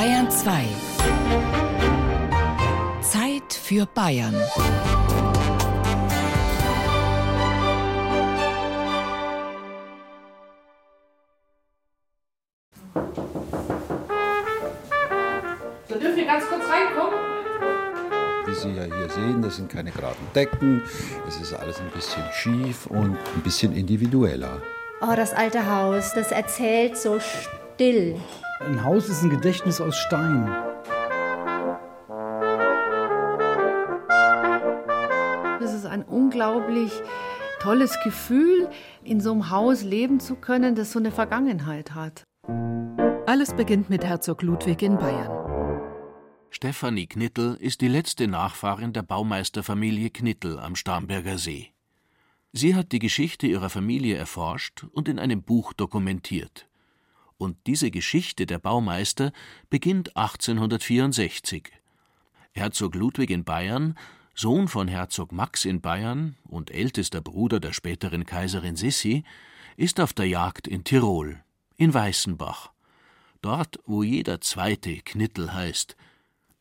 Bayern 2. Zeit für Bayern. So dürfen wir ganz kurz reinkommen? Wie Sie ja hier sehen, das sind keine geraden Decken. Es ist alles ein bisschen schief und ein bisschen individueller. Oh, das alte Haus, das erzählt so still. Ein Haus ist ein Gedächtnis aus Stein. Das ist ein unglaublich tolles Gefühl, in so einem Haus leben zu können, das so eine Vergangenheit hat. Alles beginnt mit Herzog Ludwig in Bayern. Stefanie Knittel ist die letzte Nachfahrin der Baumeisterfamilie Knittel am Starnberger See. Sie hat die Geschichte ihrer Familie erforscht und in einem Buch dokumentiert. Und diese Geschichte der Baumeister beginnt 1864. Herzog Ludwig in Bayern, Sohn von Herzog Max in Bayern und ältester Bruder der späteren Kaiserin Sissi, ist auf der Jagd in Tirol, in Weißenbach. Dort, wo jeder zweite Knittel heißt.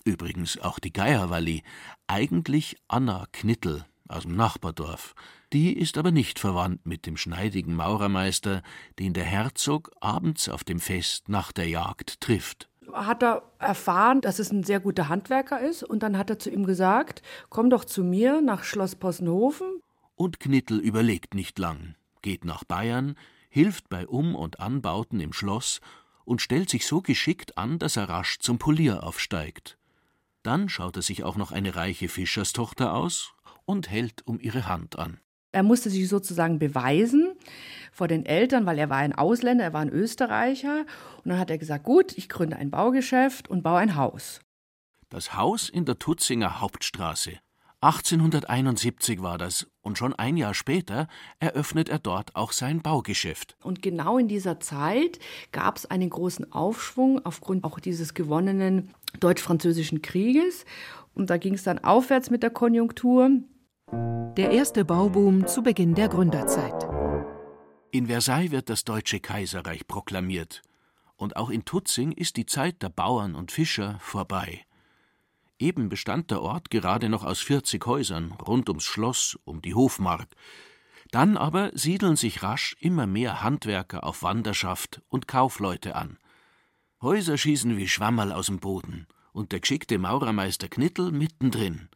Übrigens auch die Geierwalli, eigentlich Anna Knittel aus dem Nachbardorf. Die ist aber nicht verwandt mit dem schneidigen Maurermeister, den der Herzog abends auf dem Fest nach der Jagd trifft. Hat er erfahren, dass es ein sehr guter Handwerker ist und dann hat er zu ihm gesagt, komm doch zu mir nach Schloss Possenhofen. Und Knittel überlegt nicht lang, geht nach Bayern, hilft bei Um- und Anbauten im Schloss und stellt sich so geschickt an, dass er rasch zum Polier aufsteigt. Dann schaut er sich auch noch eine reiche Fischerstochter aus und hält um ihre Hand an. Er musste sich sozusagen beweisen vor den Eltern, weil er war ein Ausländer, er war ein Österreicher. Und dann hat er gesagt, gut, ich gründe ein Baugeschäft und baue ein Haus. Das Haus in der Tutzinger Hauptstraße. 1871 war das, und schon ein Jahr später eröffnet er dort auch sein Baugeschäft. Und genau in dieser Zeit gab es einen großen Aufschwung aufgrund auch dieses gewonnenen deutsch-französischen Krieges. Und da ging es dann aufwärts mit der Konjunktur. Der erste Bauboom zu Beginn der Gründerzeit. In Versailles wird das Deutsche Kaiserreich proklamiert. Und auch in Tutzing ist die Zeit der Bauern und Fischer vorbei. Eben bestand der Ort gerade noch aus 40 Häusern rund ums Schloss, um die Hofmark. Dann aber siedeln sich rasch immer mehr Handwerker auf Wanderschaft und Kaufleute an. Häuser schießen wie Schwammerl aus dem Boden und der geschickte Maurermeister Knittel mittendrin.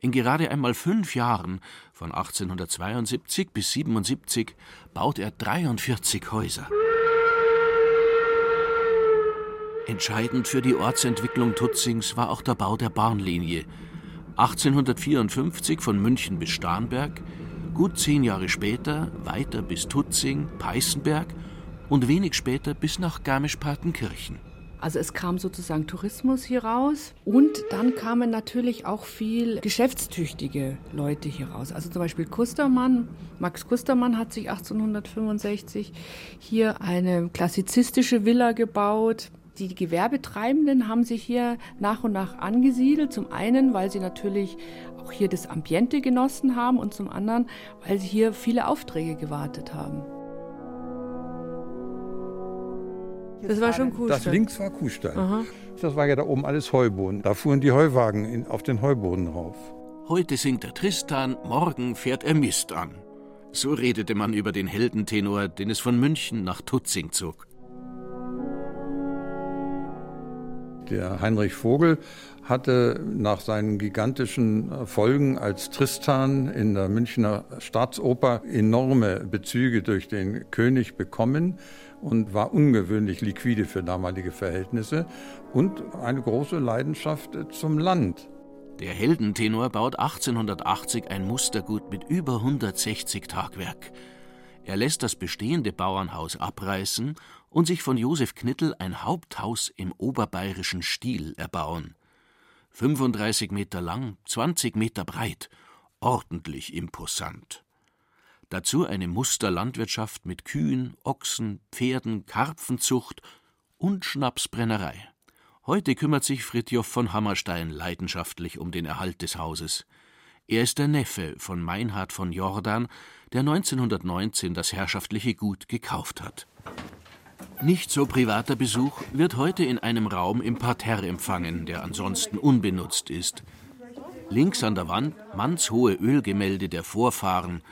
In gerade einmal fünf Jahren, von 1872 bis 77, baut er 43 Häuser. Entscheidend für die Ortsentwicklung Tutzings war auch der Bau der Bahnlinie. 1854 von München bis Starnberg, gut zehn Jahre später weiter bis Tutzing, Peißenberg und wenig später bis nach Garmisch-Partenkirchen. Also es kam sozusagen Tourismus hier raus und dann kamen natürlich auch viel geschäftstüchtige Leute hier raus. Also zum Beispiel Kustermann, Max Kustermann hat sich 1865 hier eine klassizistische Villa gebaut. Die Gewerbetreibenden haben sich hier nach und nach angesiedelt. Zum einen, weil sie natürlich auch hier das Ambiente genossen haben und zum anderen, weil sie hier viele Aufträge gewartet haben. Das war schon cool. Das links war Kuhstall. Aha. Das war ja da oben alles Heuboden. Da fuhren die Heuwagen in, auf den Heuboden rauf. Heute singt er Tristan, morgen fährt er Mist an. So redete man über den Heldentenor, den es von München nach Tutzing zog. Der Heinrich Vogel hatte nach seinen gigantischen Erfolgen als Tristan in der Münchner Staatsoper enorme Bezüge durch den König bekommen und war ungewöhnlich liquide für damalige Verhältnisse und eine große Leidenschaft zum Land. Der Heldentenor baut 1880 ein Mustergut mit über 160 Tagwerk. Er lässt das bestehende Bauernhaus abreißen und sich von Josef Knittel ein Haupthaus im oberbayerischen Stil erbauen. 35 Meter lang, 20 Meter breit, ordentlich imposant. Dazu eine Musterlandwirtschaft mit Kühen, Ochsen, Pferden, Karpfenzucht und Schnapsbrennerei. Heute kümmert sich Fritjof von Hammerstein leidenschaftlich um den Erhalt des Hauses. Er ist der Neffe von Meinhard von Jordan, der 1919 das herrschaftliche Gut gekauft hat. Nicht so privater Besuch wird heute in einem Raum im Parterre empfangen, der ansonsten unbenutzt ist. Links an der Wand mannshohe Ölgemälde der Vorfahren,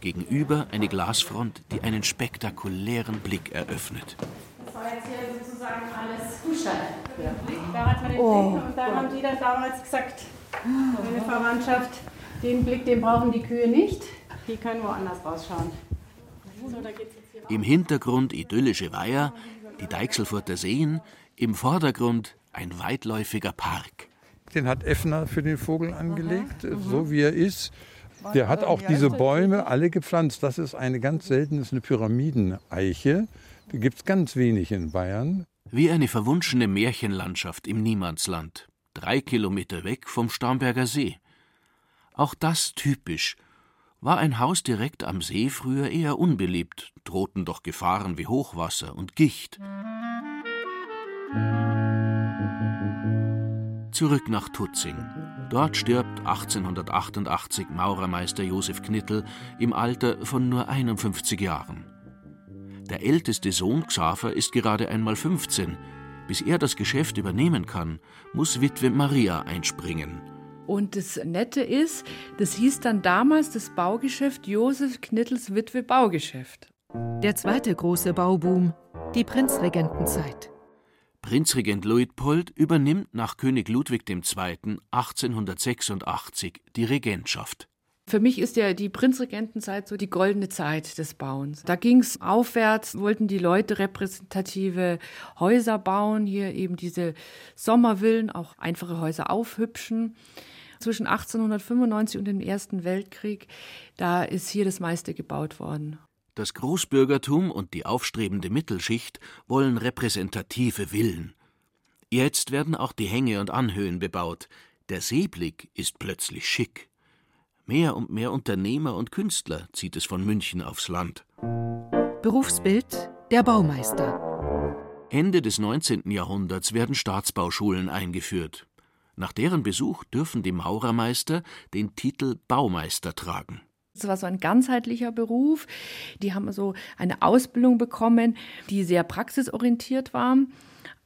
gegenüber eine Glasfront, die einen spektakulären Blick eröffnet. Das war jetzt hier sozusagen alles Kuhstall. Da hat man den oh. Blick und da haben die dann damals gesagt, meine Verwandtschaft, den Blick, den brauchen die Kühe nicht, die können woanders rausschauen. Im Hintergrund idyllische Weiher, die Deichselfurter Seen, im Vordergrund ein weitläufiger Park. Den hat Effner für den Vogel angelegt, mhm. so wie er ist. Der hat auch diese Bäume alle gepflanzt. Das ist eine ganz seltene eine Pyramideneiche. Die gibt es ganz wenig in Bayern. Wie eine verwunschene Märchenlandschaft im Niemandsland, drei Kilometer weg vom Starnberger See. Auch das typisch. War ein Haus direkt am See früher eher unbeliebt, drohten doch Gefahren wie Hochwasser und Gicht. Zurück nach Tutzing. Dort stirbt 1888 Maurermeister Josef Knittel im Alter von nur 51 Jahren. Der älteste Sohn Xaver ist gerade einmal 15. Bis er das Geschäft übernehmen kann, muss Witwe Maria einspringen. Und das Nette ist, das hieß dann damals das Baugeschäft Josef Knittels Witwe Baugeschäft. Der zweite große Bauboom, die Prinzregentenzeit. Prinzregent Luitpold übernimmt nach König Ludwig II. 1886 die Regentschaft. Für mich ist ja die Prinzregentenzeit so die goldene Zeit des Bauens. Da ging es aufwärts, wollten die Leute repräsentative Häuser bauen, hier eben diese Sommervillen, auch einfache Häuser aufhübschen. Zwischen 1895 und dem Ersten Weltkrieg, da ist hier das meiste gebaut worden. Das Großbürgertum und die aufstrebende Mittelschicht wollen repräsentative Villen. Jetzt werden auch die Hänge und Anhöhen bebaut. Der Seeblick ist plötzlich schick. Mehr und mehr Unternehmer und Künstler zieht es von München aufs Land. Berufsbild der Baumeister. Ende des 19. Jahrhunderts werden Staatsbauschulen eingeführt. Nach deren Besuch dürfen die Maurermeister den Titel Baumeister tragen. Es war so ein ganzheitlicher Beruf. Die haben so eine Ausbildung bekommen, die sehr praxisorientiert war,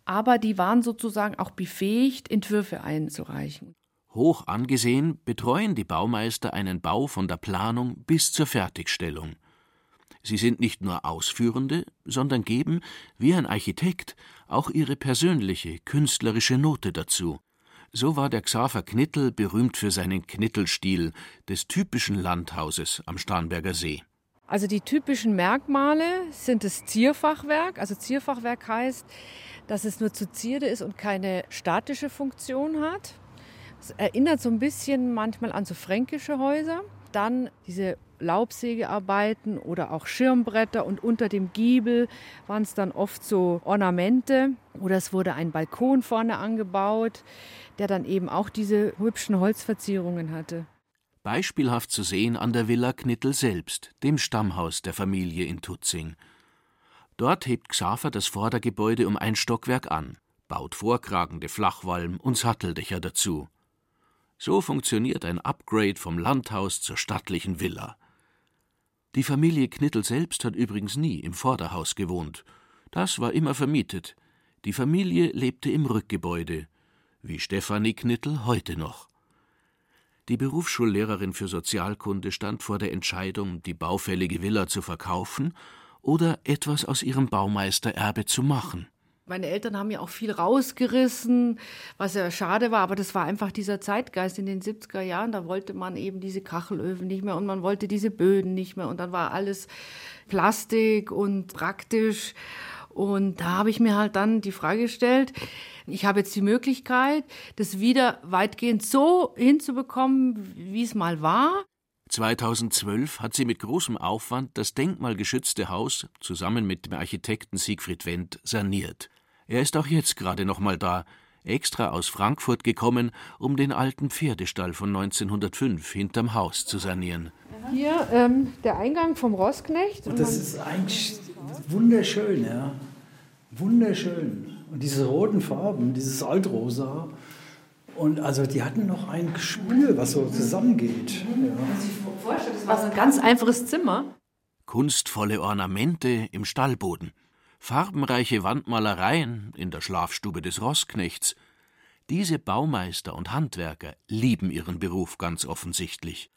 aber die waren sozusagen auch befähigt, Entwürfe einzureichen. Hoch angesehen betreuen die Baumeister einen Bau von der Planung bis zur Fertigstellung. Sie sind nicht nur Ausführende, sondern geben, wie ein Architekt, auch ihre persönliche, künstlerische Note dazu. So war der Xaver Knittel berühmt für seinen Knittelstil des typischen Landhauses am Starnberger See. Also die typischen Merkmale sind das Zierfachwerk. Also Zierfachwerk heißt, dass es nur zu Zierde ist und keine statische Funktion hat. Es erinnert so ein bisschen manchmal an so fränkische Häuser. Dann diese Laubsägearbeiten oder auch Schirmbretter und unter dem Giebel waren es dann oft so Ornamente oder es wurde ein Balkon vorne angebaut, der dann eben auch diese hübschen Holzverzierungen hatte. Beispielhaft zu sehen an der Villa Knittel selbst, dem Stammhaus der Familie in Tutzing. Dort hebt Xaver das Vordergebäude um ein Stockwerk an, baut vorkragende Flachwalm und Satteldächer dazu. So funktioniert ein Upgrade vom Landhaus zur stattlichen Villa. Die Familie Knittel selbst hat übrigens nie im Vorderhaus gewohnt. Das war immer vermietet. Die Familie lebte im Rückgebäude, wie Stefanie Knittel heute noch. Die Berufsschullehrerin für Sozialkunde stand vor der Entscheidung, die baufällige Villa zu verkaufen oder etwas aus ihrem Baumeistererbe zu machen. Meine Eltern haben ja auch viel rausgerissen, was ja schade war, aber das war einfach dieser Zeitgeist in den 70er Jahren. Da wollte man eben diese Kachelöfen nicht mehr und man wollte diese Böden nicht mehr und dann war alles Plastik und praktisch. Und da habe ich mir halt dann die Frage gestellt, ich habe jetzt die Möglichkeit, das wieder weitgehend so hinzubekommen, wie es mal war. 2012 hat sie mit großem Aufwand das denkmalgeschützte Haus zusammen mit dem Architekten Siegfried Wendt saniert. Er ist auch jetzt gerade noch mal da, extra aus Frankfurt gekommen, um den alten Pferdestall von 1905 hinterm Haus zu sanieren. Hier ähm, der Eingang vom Rossknecht. Und das ist eigentlich wunderschön, ja. Wunderschön. Und diese roten Farben, dieses Altrosa. Und also die hatten noch ein Gespür, was so zusammengeht. Ja. Das war so ein ganz einfaches Zimmer. Kunstvolle Ornamente im Stallboden. Farbenreiche Wandmalereien in der Schlafstube des Rossknechts. Diese Baumeister und Handwerker lieben ihren Beruf ganz offensichtlich.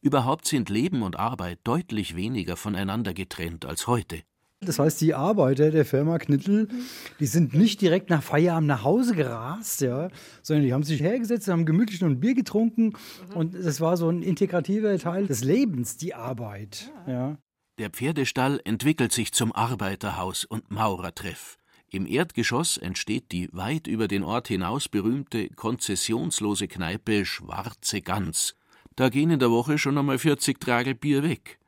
Überhaupt sind Leben und Arbeit deutlich weniger voneinander getrennt als heute. Das heißt, die Arbeiter der Firma Knittel, die sind nicht direkt nach Feierabend nach Hause gerast, ja, sondern die haben sich hergesetzt, haben gemütlich noch ein Bier getrunken und das war so ein integrativer Teil des Lebens, die Arbeit. Ja. Der Pferdestall entwickelt sich zum Arbeiterhaus und Maurertreff. Im Erdgeschoss entsteht die weit über den Ort hinaus berühmte konzessionslose Kneipe Schwarze Gans. Da gehen in der Woche schon einmal 40 Tragel Bier weg.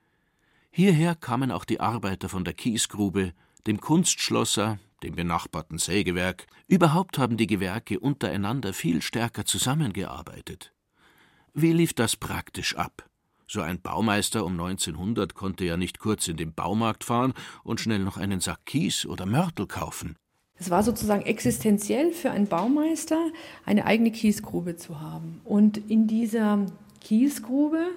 Hierher kamen auch die Arbeiter von der Kiesgrube, dem Kunstschlosser, dem benachbarten Sägewerk. Überhaupt haben die Gewerke untereinander viel stärker zusammengearbeitet. Wie lief das praktisch ab? So ein Baumeister um 1900 konnte ja nicht kurz in den Baumarkt fahren und schnell noch einen Sack Kies oder Mörtel kaufen. Es war sozusagen existenziell für einen Baumeister, eine eigene Kiesgrube zu haben. Und in dieser Kiesgrube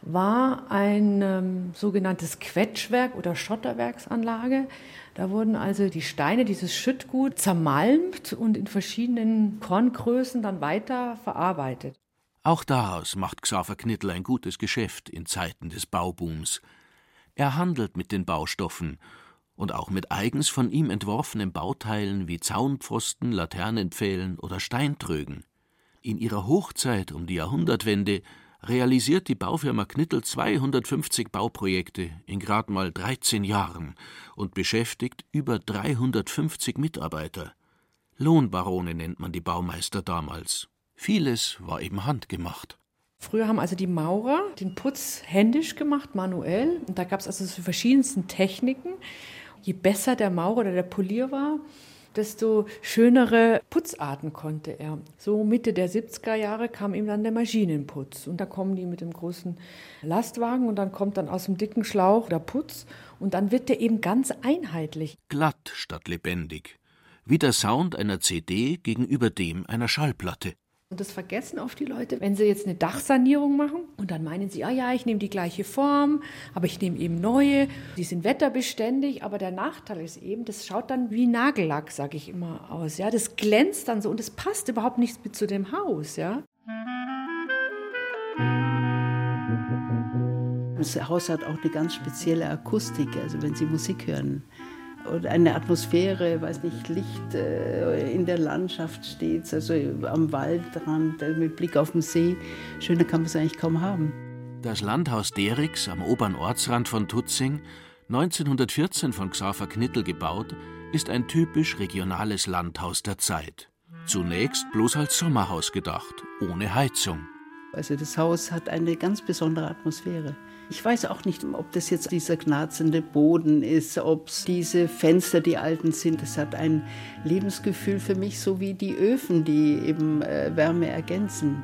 war ein ähm, sogenanntes Quetschwerk oder Schotterwerksanlage. Da wurden also die Steine, dieses Schüttgut, zermalmt und in verschiedenen Korngrößen dann weiter verarbeitet. Auch daraus macht Xaver Knittel ein gutes Geschäft in Zeiten des Baubooms. Er handelt mit den Baustoffen und auch mit eigens von ihm entworfenen Bauteilen wie Zaunpfosten, Laternenpfählen oder Steintrögen. In ihrer Hochzeit um die Jahrhundertwende realisiert die Baufirma Knittel 250 Bauprojekte in grad mal 13 Jahren und beschäftigt über 350 Mitarbeiter. Lohnbarone nennt man die Baumeister damals. Vieles war eben handgemacht. Früher haben also die Maurer den Putz händisch gemacht, manuell. Und da gab es also die verschiedensten Techniken. Je besser der Maurer oder der Polier war, desto schönere Putzarten konnte er. So Mitte der 70er Jahre kam ihm dann der Maschinenputz. Und da kommen die mit dem großen Lastwagen und dann kommt dann aus dem dicken Schlauch der Putz und dann wird der eben ganz einheitlich. Glatt statt lebendig. Wie der Sound einer CD gegenüber dem einer Schallplatte. Und das vergessen oft die Leute, wenn sie jetzt eine Dachsanierung machen und dann meinen sie, ah ja, ich nehme die gleiche Form, aber ich nehme eben neue, die sind wetterbeständig, aber der Nachteil ist eben, das schaut dann wie Nagellack, sage ich immer aus, ja, das glänzt dann so und es passt überhaupt nicht mit zu dem Haus, ja. Das Haus hat auch eine ganz spezielle Akustik, also wenn Sie Musik hören oder eine Atmosphäre, weiß nicht, Licht äh, in der Landschaft steht, also am Waldrand äh, mit Blick auf den See. Schöner kann man es eigentlich kaum haben. Das Landhaus Derix am oberen Ortsrand von Tutzing, 1914 von Xaver Knittel gebaut, ist ein typisch regionales Landhaus der Zeit. Zunächst bloß als Sommerhaus gedacht, ohne Heizung. Also das Haus hat eine ganz besondere Atmosphäre. Ich weiß auch nicht, ob das jetzt dieser knarzende Boden ist, ob es diese Fenster, die alten sind. Es hat ein Lebensgefühl für mich, so wie die Öfen, die eben äh, Wärme ergänzen.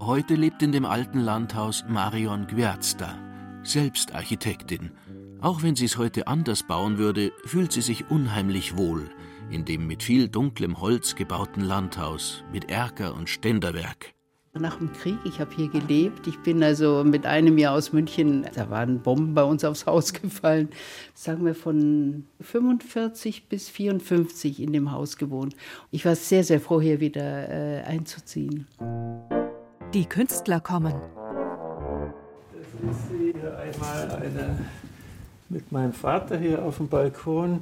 Heute lebt in dem alten Landhaus Marion Gwerzda, selbst Architektin. Auch wenn sie es heute anders bauen würde, fühlt sie sich unheimlich wohl in dem mit viel dunklem Holz gebauten Landhaus mit Erker und Ständerwerk. Nach dem Krieg, ich habe hier gelebt. Ich bin also mit einem Jahr aus München, da waren Bomben bei uns aufs Haus gefallen. Sagen wir von 45 bis 54 in dem Haus gewohnt. Ich war sehr, sehr froh, hier wieder äh, einzuziehen. Die Künstler kommen. Das ist hier einmal eine mit meinem Vater hier auf dem Balkon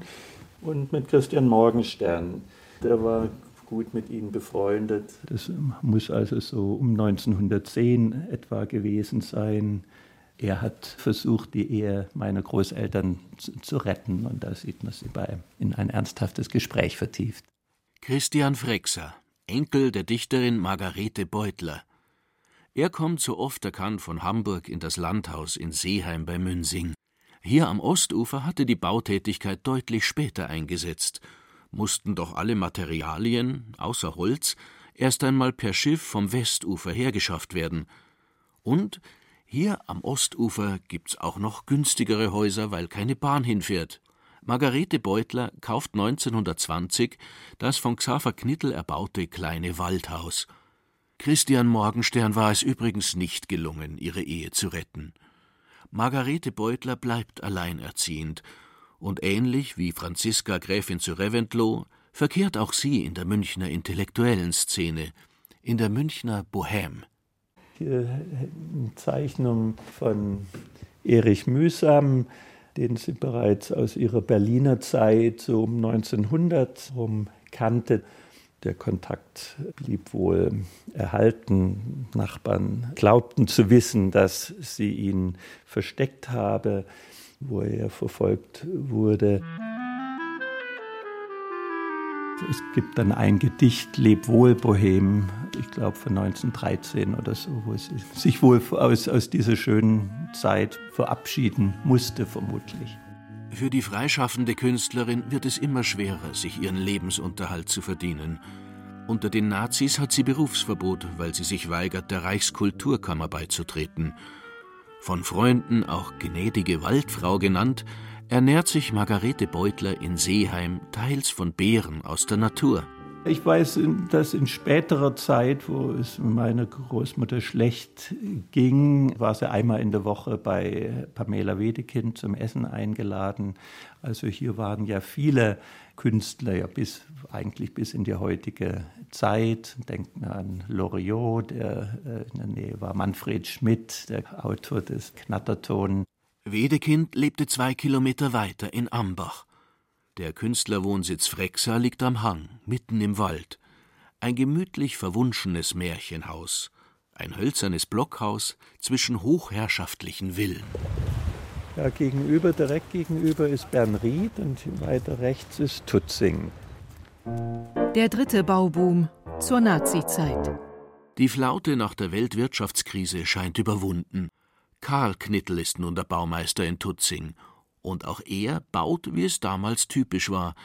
und mit Christian Morgenstern. Der war gut mit ihnen befreundet. Das muss also so um 1910 etwa gewesen sein. Er hat versucht, die Ehe meiner Großeltern zu, zu retten und da sieht man sie bei in ein ernsthaftes Gespräch vertieft. Christian Frexer, Enkel der Dichterin Margarete Beutler. Er kommt so oft er kann von Hamburg in das Landhaus in Seeheim bei Münsing. Hier am Ostufer hatte die Bautätigkeit deutlich später eingesetzt mussten doch alle Materialien, außer Holz, erst einmal per Schiff vom Westufer hergeschafft werden. Und hier am Ostufer gibt's auch noch günstigere Häuser, weil keine Bahn hinfährt. Margarete Beutler kauft 1920 das von Xaver Knittel erbaute kleine Waldhaus. Christian Morgenstern war es übrigens nicht gelungen, ihre Ehe zu retten. Margarete Beutler bleibt alleinerziehend Und ähnlich wie Franziska Gräfin zu Reventlow verkehrt auch sie in der Münchner intellektuellen Szene, in der Münchner Bohème. Zeichnung von Erich Mühsam, den sie bereits aus ihrer Berliner Zeit so um 1900 herum kannte. Der Kontakt blieb wohl erhalten. Nachbarn glaubten zu wissen, dass sie ihn versteckt habe, wo er verfolgt wurde. Es gibt dann ein Gedicht, Leb wohl, Bohem, ich glaube von 1913 oder so, wo es sich wohl aus, aus dieser schönen Zeit verabschieden musste, vermutlich. Für die freischaffende Künstlerin wird es immer schwerer, sich ihren Lebensunterhalt zu verdienen. Unter den Nazis hat sie Berufsverbot, weil sie sich weigert, der Reichskulturkammer beizutreten. Von Freunden auch gnädige Waldfrau genannt, ernährt sich Margarete Beutler in Seeheim teils von Beeren aus der Natur. Ich weiß, dass in späterer Zeit, wo es meiner Großmutter schlecht ging, war sie einmal in der Woche bei Pamela Wedekind zum Essen eingeladen. Also hier waren ja viele Künstler, ja bis eigentlich bis in die heutige Zeit. Denken wir an Loriot, der äh, in der Nähe war, Manfred Schmidt, der Autor des Knatterton. Wedekind lebte zwei Kilometer weiter in Ambach. Der Künstlerwohnsitz Frexa liegt am Hang, mitten im Wald. Ein gemütlich verwunschenes Märchenhaus. Ein hölzernes Blockhaus zwischen hochherrschaftlichen Villen. Ja, gegenüber, direkt gegenüber ist Bernried und weiter rechts ist Tutzing. Der dritte Bauboom zur Nazizeit. Die Flaute nach der Weltwirtschaftskrise scheint überwunden. Karl Knittel ist nun der Baumeister in Tutzing. Und auch er baut, wie es damals typisch war,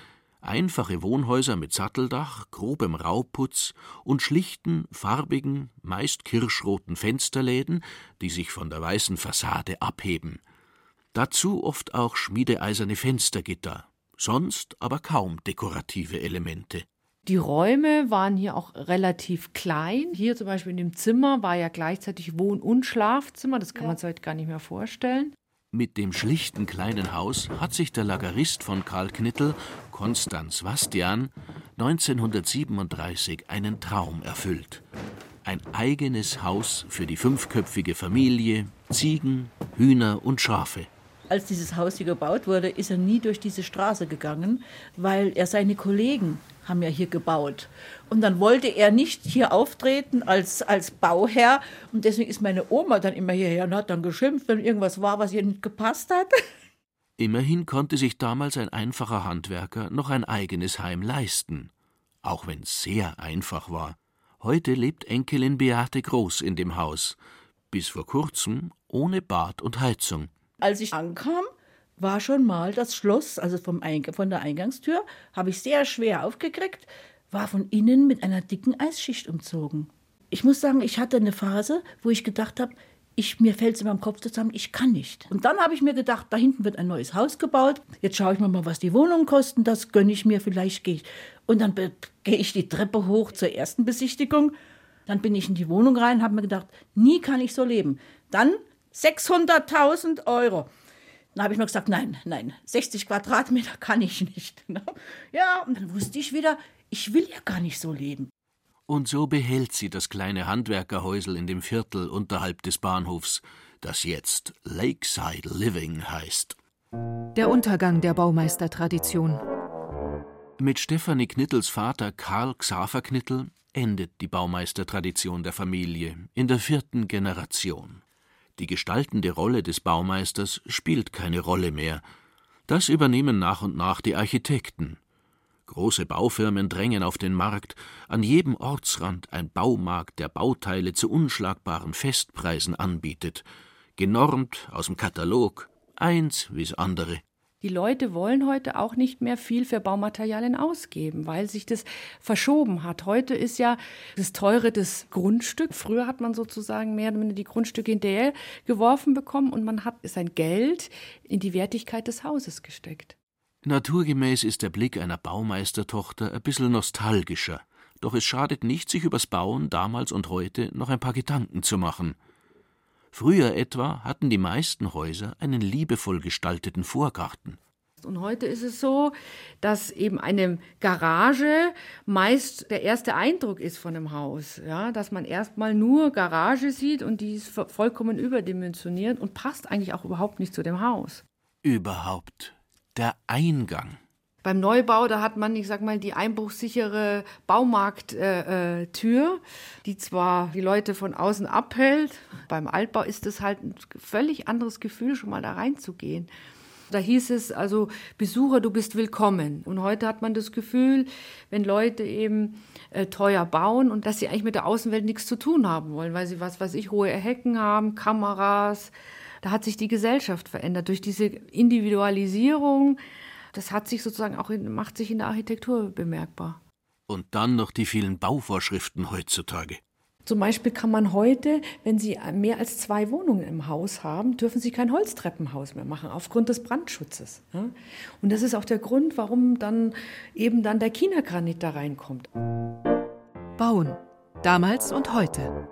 einfache Wohnhäuser mit Satteldach, grobem Rauputz und schlichten, farbigen, meist kirschroten Fensterläden, die sich von der weißen Fassade abheben. Dazu oft auch schmiedeeiserne Fenstergitter, sonst aber kaum dekorative Elemente. Die Räume waren hier auch relativ klein. Hier zum Beispiel in dem Zimmer war ja gleichzeitig Wohn- und Schlafzimmer. Das kann ja. man sich heute gar nicht mehr vorstellen. Mit dem schlichten kleinen Haus hat sich der Lagerist von Karl Knittel, Konstanz Wastian, 1937 einen Traum erfüllt. Ein eigenes Haus für die fünfköpfige Familie, Ziegen, Hühner und Schafe als dieses Haus hier gebaut wurde, ist er nie durch diese Straße gegangen, weil er seine Kollegen haben ja hier gebaut. Und dann wollte er nicht hier auftreten als, als Bauherr. Und deswegen ist meine Oma dann immer hierher und hat dann geschimpft, wenn irgendwas war, was ihr nicht gepasst hat. Immerhin konnte sich damals ein einfacher Handwerker noch ein eigenes Heim leisten. Auch wenn es sehr einfach war. Heute lebt Enkelin Beate Groß in dem Haus. Bis vor kurzem ohne Bad und Heizung. Als ich ankam, war schon mal das Schloss, also vom von der Eingangstür, habe ich sehr schwer aufgekriegt, war von innen mit einer dicken Eisschicht umzogen. Ich muss sagen, ich hatte eine Phase, wo ich gedacht habe, ich, mir fällt es in meinem Kopf zusammen, ich kann nicht. Und dann habe ich mir gedacht, da hinten wird ein neues Haus gebaut. Jetzt schaue ich mir mal, was die Wohnungen kosten. Das gönne ich mir, vielleicht gehe ich. Und dann gehe ich die Treppe hoch zur ersten Besichtigung. Dann bin ich in die Wohnung rein habe mir gedacht, nie kann ich so leben. Dann 600.000 Euro. Dann habe ich mir gesagt, nein, nein, 60 Quadratmeter kann ich nicht. Ne? Ja, und dann wusste ich wieder, ich will ja gar nicht so leben. Und so behält sie das kleine Handwerkerhäusel in dem Viertel unterhalb des Bahnhofs, das jetzt Lakeside Living heißt. Der Untergang der Baumeistertradition. Mit Stefanie Knittels Vater Karl Xaver Knittel endet die Baumeistertradition der Familie in der vierten Generation. Die gestaltende Rolle des Baumeisters spielt keine Rolle mehr. Das übernehmen nach und nach die Architekten. Große Baufirmen drängen auf den Markt, an jedem Ortsrand ein Baumarkt, der Bauteile zu unschlagbaren Festpreisen anbietet, genormt aus dem Katalog, eins wie's andere. Die Leute wollen heute auch nicht mehr viel für Baumaterialien ausgeben, weil sich das verschoben hat. Heute ist ja das teure das Grundstück. Früher hat man sozusagen mehr oder weniger die Grundstücke hinterher geworfen bekommen und man hat sein Geld in die Wertigkeit des Hauses gesteckt. Naturgemäß ist der Blick einer Baumeistertochter ein bisschen nostalgischer. Doch es schadet nicht, sich übers Bauen damals und heute noch ein paar Gedanken zu machen – Früher etwa hatten die meisten Häuser einen liebevoll gestalteten Vorgarten. Und heute ist es so, dass eben eine Garage meist der erste Eindruck ist von einem Haus. Ja, dass man erstmal nur Garage sieht und die ist vollkommen überdimensioniert und passt eigentlich auch überhaupt nicht zu dem Haus. Überhaupt. Der Eingang. Beim Neubau, da hat man, ich sag mal, die einbruchsichere Baumarkttür, äh, äh, die zwar die Leute von außen abhält. Beim Altbau ist es halt ein völlig anderes Gefühl, schon mal da reinzugehen. Da hieß es also, Besucher, du bist willkommen. Und heute hat man das Gefühl, wenn Leute eben äh, teuer bauen und dass sie eigentlich mit der Außenwelt nichts zu tun haben wollen, weil sie was weiß ich, hohe Hecken haben, Kameras. Da hat sich die Gesellschaft verändert durch diese Individualisierung das hat sich sozusagen auch in, macht sich in der Architektur bemerkbar. Und dann noch die vielen Bauvorschriften heutzutage. Zum Beispiel kann man heute, wenn Sie mehr als zwei Wohnungen im Haus haben, dürfen Sie kein Holztreppenhaus mehr machen, aufgrund des Brandschutzes. Und das ist auch der Grund, warum dann eben dann der China-Granit da reinkommt. Bauen. Damals und heute.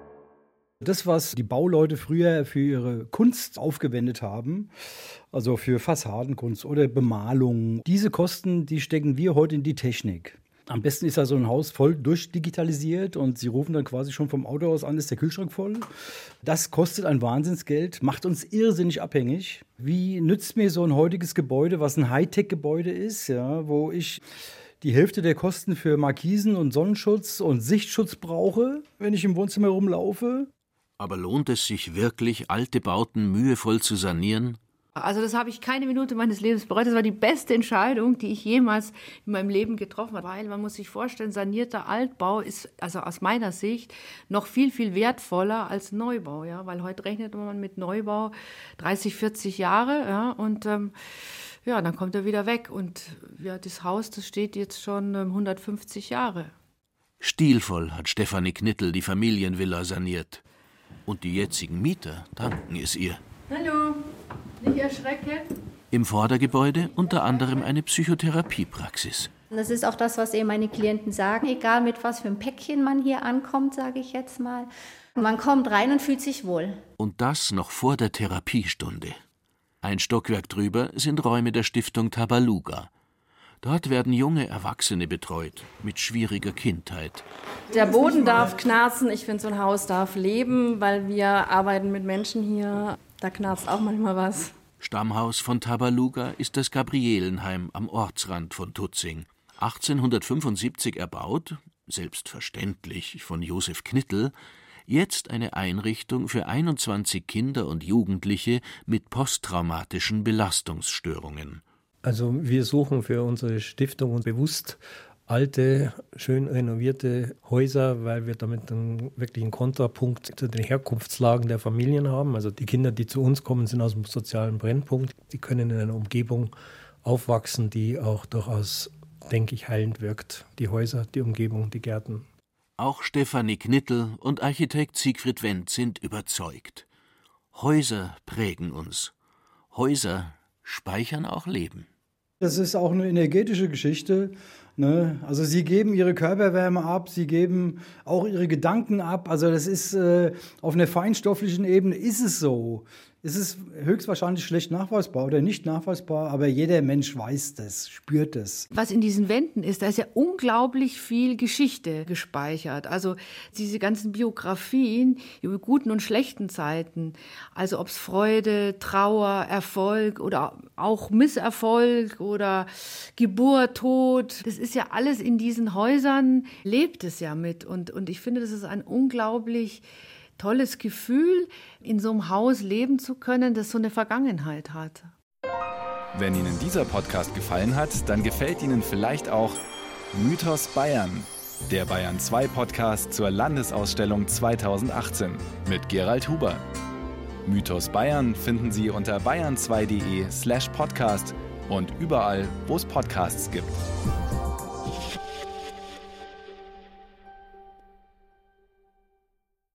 Das, was die Bauleute früher für ihre Kunst aufgewendet haben, also für Fassadenkunst oder Bemalung, diese Kosten, die stecken wir heute in die Technik. Am besten ist also ein Haus voll durchdigitalisiert und Sie rufen dann quasi schon vom Auto aus an, ist der Kühlschrank voll. Das kostet ein Wahnsinnsgeld, macht uns irrsinnig abhängig. Wie nützt mir so ein heutiges Gebäude, was ein Hightech-Gebäude ist, ja, wo ich die Hälfte der Kosten für Markisen und Sonnenschutz und Sichtschutz brauche, wenn ich im Wohnzimmer rumlaufe? Aber lohnt es sich wirklich, alte Bauten mühevoll zu sanieren? Also das habe ich keine Minute meines Lebens bereut. Das war die beste Entscheidung, die ich jemals in meinem Leben getroffen habe. Weil man muss sich vorstellen, sanierter Altbau ist also aus meiner Sicht noch viel, viel wertvoller als Neubau. Ja? Weil heute rechnet man mit Neubau 30, 40 Jahre. Ja? Und ähm, ja, dann kommt er wieder weg. Und ja, das Haus, das steht jetzt schon ähm, 150 Jahre. Stilvoll hat Stefanie Knittel die Familienvilla saniert. Und die jetzigen Mieter danken es ihr. Hallo, nicht erschrecken. Im Vordergebäude unter anderem eine Psychotherapiepraxis. Das ist auch das, was eben meine Klienten sagen, egal mit was für einem Päckchen man hier ankommt, sage ich jetzt mal. Man kommt rein und fühlt sich wohl. Und das noch vor der Therapiestunde. Ein Stockwerk drüber sind Räume der Stiftung Tabaluga. Dort werden junge Erwachsene betreut mit schwieriger Kindheit. Der Boden darf knarzen. Ich finde, so ein Haus darf leben, weil wir arbeiten mit Menschen hier. Da knarzt auch manchmal was. Stammhaus von Tabaluga ist das Gabrielenheim am Ortsrand von Tutzing. 1875 erbaut, selbstverständlich von Josef Knittel, jetzt eine Einrichtung für 21 Kinder und Jugendliche mit posttraumatischen Belastungsstörungen. Also wir suchen für unsere Stiftung bewusst alte, schön renovierte Häuser, weil wir damit einen wirklichen Kontrapunkt zu den Herkunftslagen der Familien haben. Also die Kinder, die zu uns kommen, sind aus dem sozialen Brennpunkt. Die können in einer Umgebung aufwachsen, die auch durchaus, denke ich, heilend wirkt. Die Häuser, die Umgebung, die Gärten. Auch Stefanie Knittel und Architekt Siegfried Wendt sind überzeugt. Häuser prägen uns. Häuser speichern auch Leben. Das ist auch eine energetische Geschichte. Ne? Also sie geben ihre Körperwärme ab, sie geben auch ihre Gedanken ab. Also das ist äh, auf einer feinstofflichen Ebene ist es so. Es ist höchstwahrscheinlich schlecht nachweisbar oder nicht nachweisbar, aber jeder Mensch weiß das, spürt es. Was in diesen Wänden ist, da ist ja unglaublich viel Geschichte gespeichert. Also diese ganzen Biografien über guten und schlechten Zeiten. Also ob es Freude, Trauer, Erfolg oder auch Misserfolg oder Geburt, Tod. Das ist ja alles in diesen Häusern, lebt es ja mit. Und, und ich finde, das ist ein unglaublich tolles Gefühl, in so einem Haus leben zu können, das so eine Vergangenheit hat. Wenn Ihnen dieser Podcast gefallen hat, dann gefällt Ihnen vielleicht auch Mythos Bayern, der Bayern 2 Podcast zur Landesausstellung 2018 mit Gerald Huber. Mythos Bayern finden Sie unter bayern2.de slash podcast und überall, wo es Podcasts gibt.